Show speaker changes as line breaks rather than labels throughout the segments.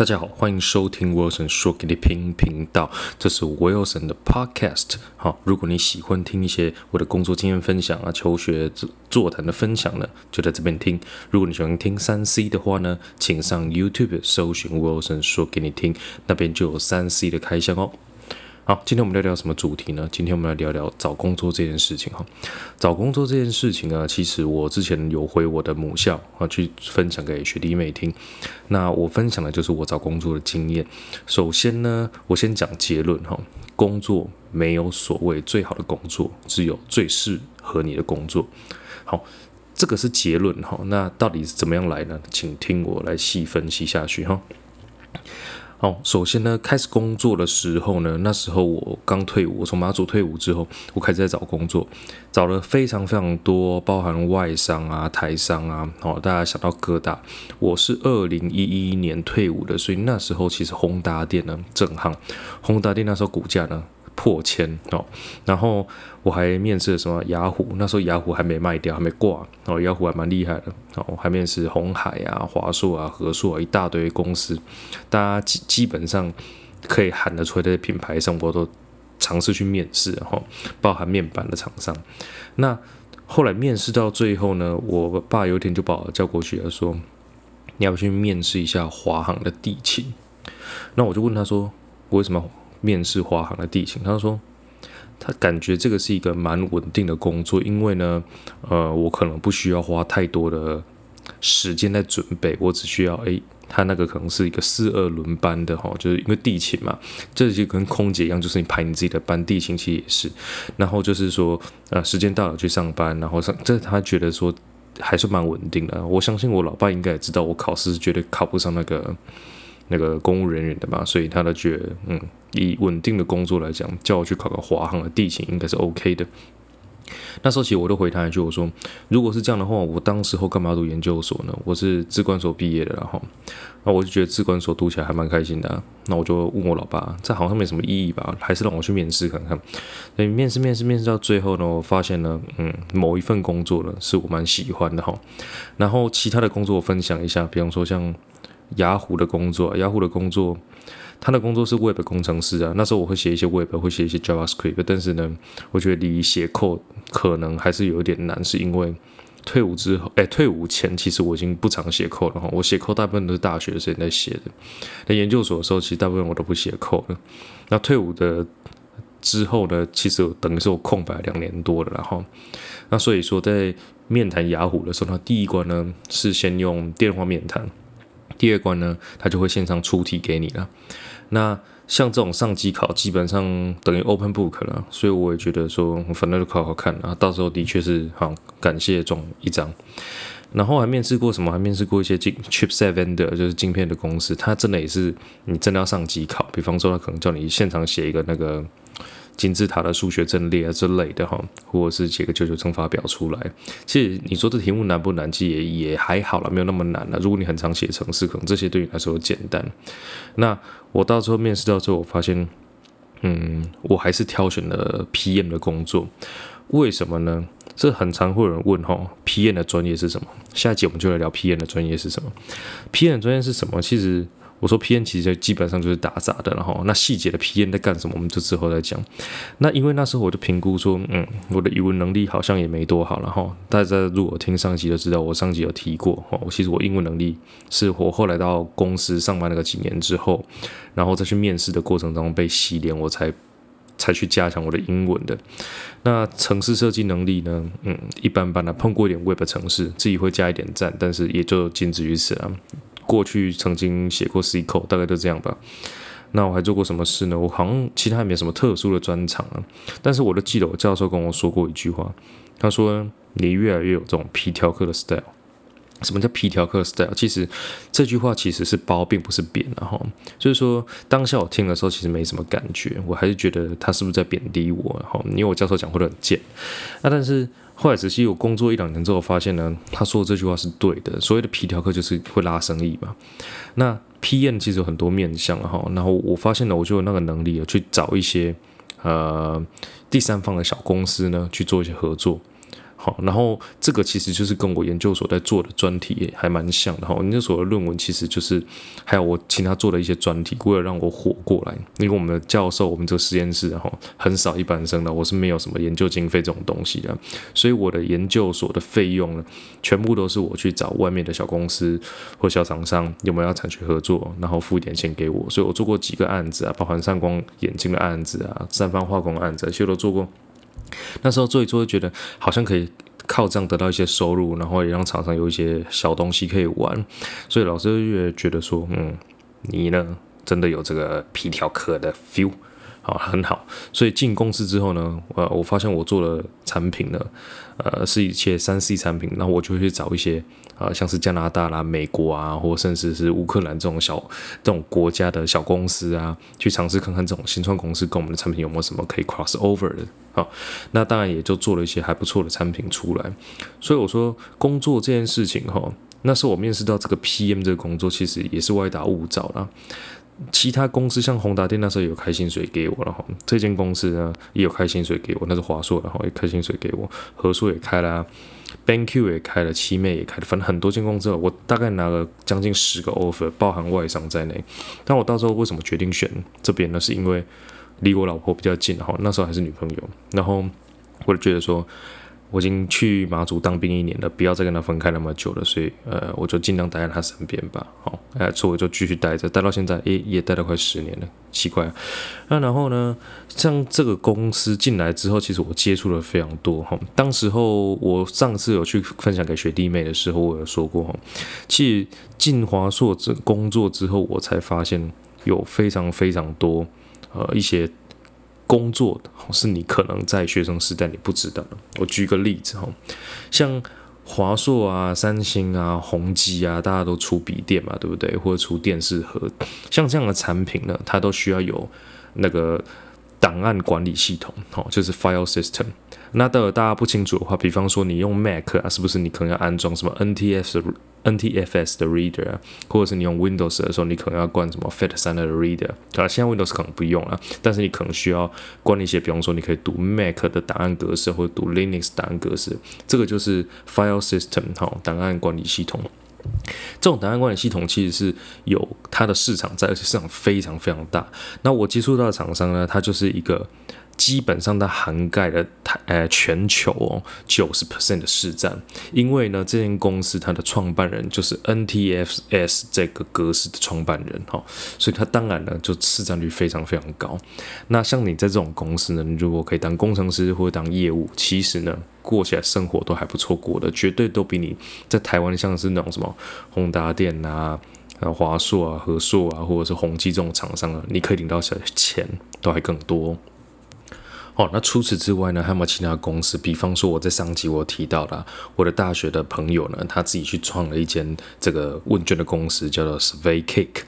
大家好，欢迎收听 Wilson 说给你听频道，这是 Wilson 的 Podcast。好，如果你喜欢听一些我的工作经验分享啊、求学座谈的分享呢，就在这边听。如果你喜欢听三 C 的话呢，请上 YouTube 搜寻 Wilson 说给你听，那边就有三 C 的开箱哦。好，今天我们聊聊什么主题呢？今天我们来聊聊找工作这件事情哈。找工作这件事情呢，其实我之前有回我的母校啊，去分享给学弟妹听。那我分享的就是我找工作的经验。首先呢，我先讲结论哈，工作没有所谓最好的工作，只有最适合你的工作。好，这个是结论哈。那到底是怎么样来呢？请听我来细分析下去哈。哦，首先呢，开始工作的时候呢，那时候我刚退伍，我从马祖退伍之后，我开始在找工作，找了非常非常多，包含外商啊、台商啊，哦，大家想到各大，我是二零一一年退伍的，所以那时候其实宏达电呢震撼，宏达电那时候股价呢。破千哦，然后我还面试了什么雅虎，那时候雅虎还没卖掉，还没挂哦，雅虎还蛮厉害的哦，还面试红海啊、华硕啊、和硕啊一大堆公司，大家基基本上可以喊得出来的品牌上，我都尝试去面试哈，包含面板的厂商。那后来面试到最后呢，我爸有一天就把我叫过去了，说你要不去面试一下华航的地勤？那我就问他说，为什么？面试华航的地勤，他说他感觉这个是一个蛮稳定的工作，因为呢，呃，我可能不需要花太多的时间在准备，我只需要诶，他那个可能是一个四二轮班的哈，就是因为地勤嘛，这就跟空姐一样，就是你排你自己的班，地勤其实也是，然后就是说呃，时间到了去上班，然后上，这他觉得说还是蛮稳定的，我相信我老爸应该也知道，我考试是绝对考不上那个。那个公务人员的嘛，所以他都觉得，嗯，以稳定的工作来讲，叫我去考个华航的地勤应该是 OK 的。那时候其实我都回他一句，我说，如果是这样的话，我当时候干嘛读研究所呢？我是资管所毕业的，然后，那我就觉得资管所读起来还蛮开心的。那我就问我老爸，这好像没什么意义吧？还是让我去面试看看。所以面试面试面试到最后呢，我发现呢，嗯，某一份工作呢是我蛮喜欢的哈。然后其他的工作我分享一下，比方说像。雅虎的工作，雅虎的工作，他的工作是 Web 工程师啊。那时候我会写一些 Web，会写一些 JavaScript，但是呢，我觉得离写 code 可能还是有点难，是因为退伍之后，哎，退伍前其实我已经不常写 code 了哈。我写 code 大部分都是大学的时候在写的，那研究所的时候其实大部分我都不写 code 了。那退伍的之后呢，其实等于是我空白两年多了，然后，那所以说在面谈雅虎的时候，他第一关呢是先用电话面谈。第二关呢，他就会线上出题给你了。那像这种上机考，基本上等于 open book 了，所以我也觉得说，反正就考考看啊。到时候的确是好感谢中一张。然后还面试过什么？还面试过一些晶 chipset vendor，就是晶片的公司。他真的也是你真的要上机考，比方说他可能叫你现场写一个那个。金字塔的数学阵列啊之类的哈，或者是写个九九乘法表出来。其实你说这题目难不难？其实也也还好了，没有那么难了。如果你很常写程式，可能这些对你来说简单。那我到时候面试到之后，我发现，嗯，我还是挑选了 PM 的工作。为什么呢？这很常会有人问哈，PM 的专业是什么？下一节我们就来聊 PM 的专业是什么。PM 的专业是什么？其实。我说 P N 其实基本上就是打杂的，然后那细节的 P N 在干什么，我们就之后再讲。那因为那时候我就评估说，嗯，我的语文能力好像也没多好，然后大家如果听上集就知道，我上集有提过，哦，其实我英文能力是我后来到公司上班那个几年之后，然后再去面试的过程中被洗脸，我才才去加强我的英文的。那城市设计能力呢，嗯，一般般的，碰过一点 Web 城市，自己会加一点赞，但是也就仅止于此啊。过去曾经写过 C 口，大概都这样吧。那我还做过什么事呢？我好像其他也没有什么特殊的专长啊。但是我都记得我教授跟我说过一句话，他说：“你越来越有这种皮条客的 style。”什么叫皮条客 style？其实这句话其实是包，并不是贬。然后就是说，当下我听的时候，其实没什么感觉，我还是觉得他是不是在贬低我？然后因为我教授讲话都很贱。那但是。后来仔细我工作一两年之后，发现呢，他说的这句话是对的。所谓的皮条客就是会拉生意嘛。那 PM 其实有很多面向哈，然后我发现了，我就有那个能力去找一些呃第三方的小公司呢去做一些合作。好，然后这个其实就是跟我研究所在做的专题还蛮像的哈。研究所的论文其实就是还有我请他做的一些专题，为了让我活过来。因为我们的教授，我们这个实验室然后很少一般生的，我是没有什么研究经费这种东西的，所以我的研究所的费用呢，全部都是我去找外面的小公司或小厂商有没有要产学合作，然后付一点钱给我。所以我做过几个案子啊，包含散光眼镜的案子啊，三方化工案子，这些都做过。那时候做一做，觉得好像可以靠这样得到一些收入，然后也让厂商有一些小东西可以玩，所以老师越觉得说，嗯，你呢真的有这个皮条客的 feel。好，很好。所以进公司之后呢，呃，我发现我做的产品呢，呃，是一些三 C 产品，然后我就会去找一些，呃，像是加拿大啦、美国啊，或甚至是乌克兰这种小这种国家的小公司啊，去尝试看看这种新创公司跟我们的产品有没有什么可以 cross over 的。那当然也就做了一些还不错的产品出来。所以我说工作这件事情哈，那是我面试到这个 PM 这个工作，其实也是歪打误找啦。其他公司像宏达电那时候有开薪水给我，了哈这间公司呢也有开薪水给我，那是华硕，然后也开薪水给我，和硕也开了，BenQ 也开了，七妹也开了，反正很多间公司，我大概拿了将近十个 offer，包含外商在内。但我到时候为什么决定选这边呢？是因为离我老婆比较近，哈那时候还是女朋友，然后我就觉得说。我已经去马祖当兵一年了，不要再跟他分开那么久了，所以呃，我就尽量待在他身边吧。好，哎，所以我就继续待着，待到现在，诶，也待了快十年了，奇怪。那然后呢，像这个公司进来之后，其实我接触了非常多哈。当时候我上次有去分享给学弟妹的时候，我有说过哈，其实进华硕这工作之后，我才发现有非常非常多呃一些。工作的是你可能在学生时代你不知道的。我举个例子哈，像华硕啊、三星啊、宏基啊，大家都出笔电嘛，对不对？或者出电视盒，像这样的产品呢，它都需要有那个档案管理系统，哦，就是 file system。那的大家不清楚的话，比方说你用 Mac 啊，是不是你可能要安装什么 NTFS NTFS 的 reader 啊，或者是你用 Windows 的时候，你可能要关什么 FAT3 的 reader 啊。现在 Windows 可能不用了，但是你可能需要关一些，比方说你可以读 Mac 的档案格式，或者读 Linux 档案格式，这个就是 file system 哈，档案管理系统。这种档案管理系统其实是有它的市场在，而且市场非常非常大。那我接触到的厂商呢，它就是一个。基本上它涵盖了台呃全球哦九十 percent 的市占，因为呢这间公司它的创办人就是 NTFS 这个格式的创办人哈，所以它当然呢就市占率非常非常高。那像你在这种公司呢，如果可以当工程师或者当业务，其实呢过起来生活都还不错过的，绝对都比你在台湾像是那种什么宏达电啊、华硕啊、和硕啊，或者是宏基这种厂商啊，你可以领到的钱都还更多。哦那除此之外呢，还有没有其他公司？比方说我在上集我提到的我的大学的朋友呢，他自己去创了一间这个问卷的公司，叫做 Survey Cake。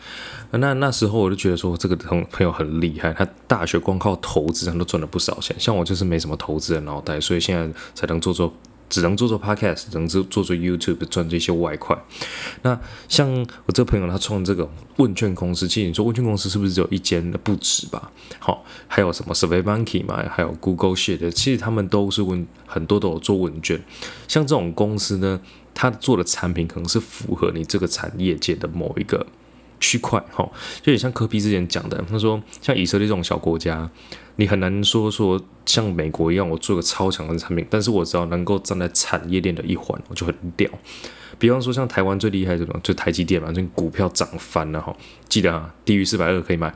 那那时候我就觉得说，这个同朋友很厉害，他大学光靠投资，他都赚了不少钱。像我就是没什么投资的脑袋，所以现在才能做做。只能做做 podcast，只能做做做 YouTube 赚这些外快。那像我这个朋友，他创这个问卷公司，其实你说问卷公司是不是只有一间的不止吧？好，还有什么 Survey Monkey 嘛，还有 Google Sheet，其实他们都是问很多都有做问卷。像这种公司呢，他做的产品可能是符合你这个产业界的某一个。区块哈，就也像科比之前讲的，他说像以色列这种小国家，你很难说说像美国一样，我做个超强的产品，但是我只要能够站在产业链的一环，我就很屌。比方说像台湾最厉害这种，就台积电嘛，这股票涨翻了哈，记得啊，低于四百二可以买。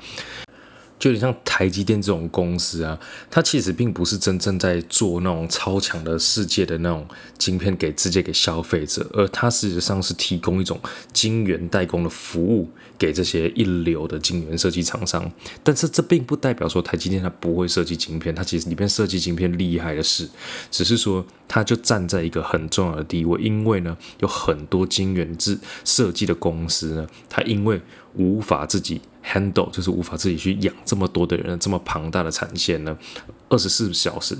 就有点像台积电这种公司啊，它其实并不是真正在做那种超强的世界的那种晶片给直接给消费者，而它事实上是提供一种晶圆代工的服务给这些一流的晶圆设计厂商。但是这并不代表说台积电它不会设计晶片，它其实里面设计晶片厉害的是，只是说它就站在一个很重要的地位，因为呢有很多晶圆制设计的公司呢，它因为无法自己。handle 就是无法自己去养这么多的人，这么庞大的产线呢，二十四小时、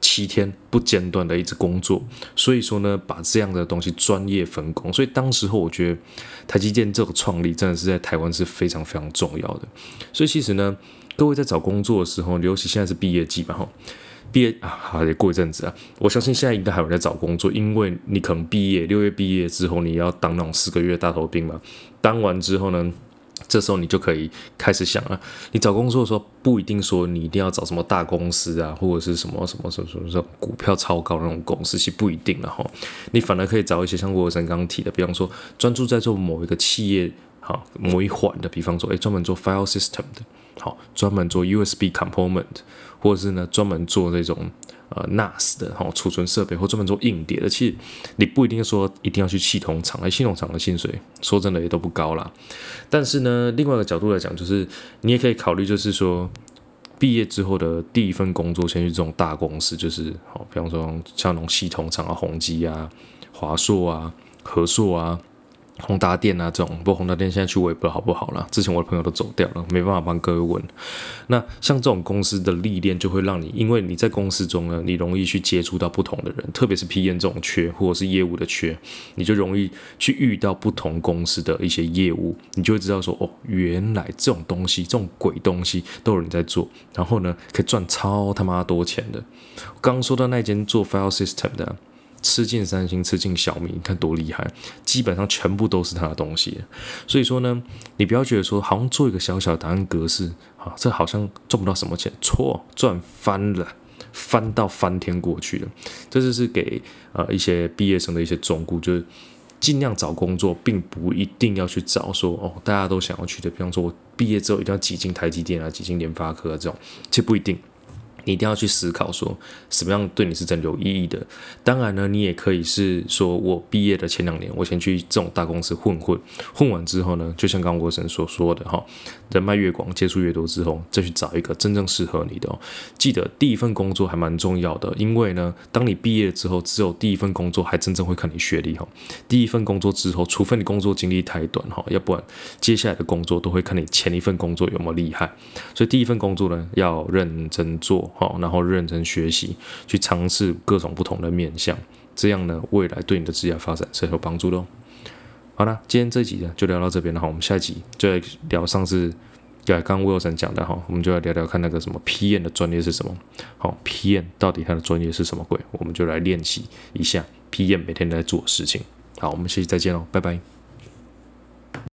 七天不间断的一直工作，所以说呢，把这样的东西专业分工，所以当时候我觉得台积电这个创立真的是在台湾是非常非常重要的。所以其实呢，各位在找工作的时候，尤其现在是毕业季嘛，哈，毕业啊，好也过一阵子啊，我相信现在应该还有人在找工作，因为你可能毕业六月毕业之后，你要当那种四个月大头兵嘛，当完之后呢？这时候你就可以开始想了，你找工作的时候不一定说你一定要找什么大公司啊，或者是什么什么什么什么什么股票超高那种公司，其不一定了哈。你反而可以找一些像沃森刚刚提的，比方说专注在做某一个企业哈某一环的，比方说诶专门做 file system 的，好专门做 USB component，或者是呢专门做这种。呃，NAS 的哈储存设备或专门做硬碟的，其实你不一定说一定要去系统厂，而系统厂的薪水说真的也都不高啦。但是呢，另外一个角度来讲，就是你也可以考虑，就是说毕业之后的第一份工作，先去这种大公司，就是好，比方说像那种系统厂啊、宏基啊、华硕啊、和硕啊。宏达电啊，这种不过宏达电现在去我也不知道好不好了。之前我的朋友都走掉了，没办法帮各位问。那像这种公司的历练，就会让你，因为你在公司中呢，你容易去接触到不同的人，特别是 P N 这种缺或者是业务的缺，你就容易去遇到不同公司的一些业务，你就会知道说，哦，原来这种东西，这种鬼东西都有人在做，然后呢，可以赚超他妈多钱的。刚刚说到那间做 File System 的。吃进三星，吃进小米，你看多厉害！基本上全部都是他的东西。所以说呢，你不要觉得说好像做一个小小的答案格式，啊，这好像赚不到什么钱。错，赚翻了，翻到翻天过去了。这就是给呃一些毕业生的一些忠告，就是尽量找工作，并不一定要去找说哦大家都想要去的，比方说我毕业之后一定要挤进台积电啊，挤进联发科这种，其实不一定。你一定要去思考，说什么样对你是真的有意义的。当然呢，你也可以是说，我毕业的前两年，我先去这种大公司混混，混完之后呢，就像刚国神所说的哈，人脉越广，接触越多之后，再去找一个真正适合你的。记得第一份工作还蛮重要的，因为呢，当你毕业之后，只有第一份工作还真正会看你学历哈。第一份工作之后，除非你工作经历太短哈，要不然接下来的工作都会看你前一份工作有没有厉害。所以第一份工作呢，要认真做。好，然后认真学习，去尝试各种不同的面向，这样呢，未来对你的职业发展是有帮助的。哦好了，今天这集呢就聊到这边了哈，我们下一集就来聊上次对刚刚 Wilson 讲的哈，我们就来聊聊看那个什么 PM 的专业是什么。好，PM 到底他的专业是什么鬼？我们就来练习一下 PM 每天在做事情。好，我们下期再见喽，拜拜。